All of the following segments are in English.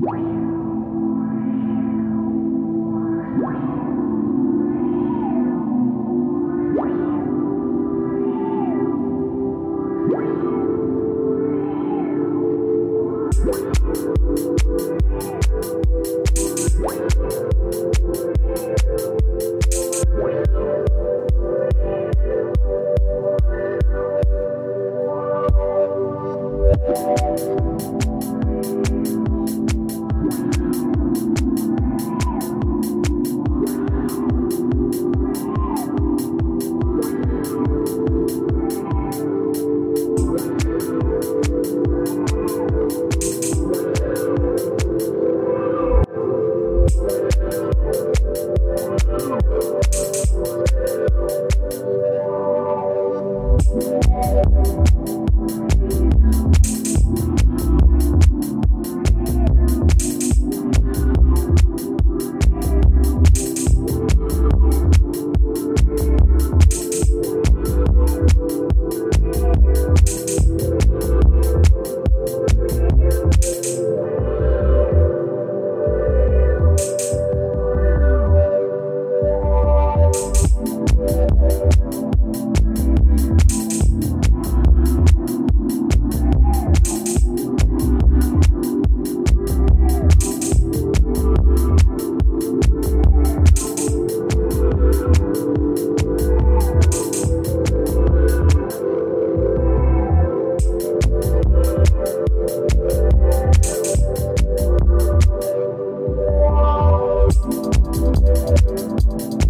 Bye. Thank you.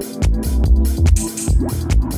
Thank you.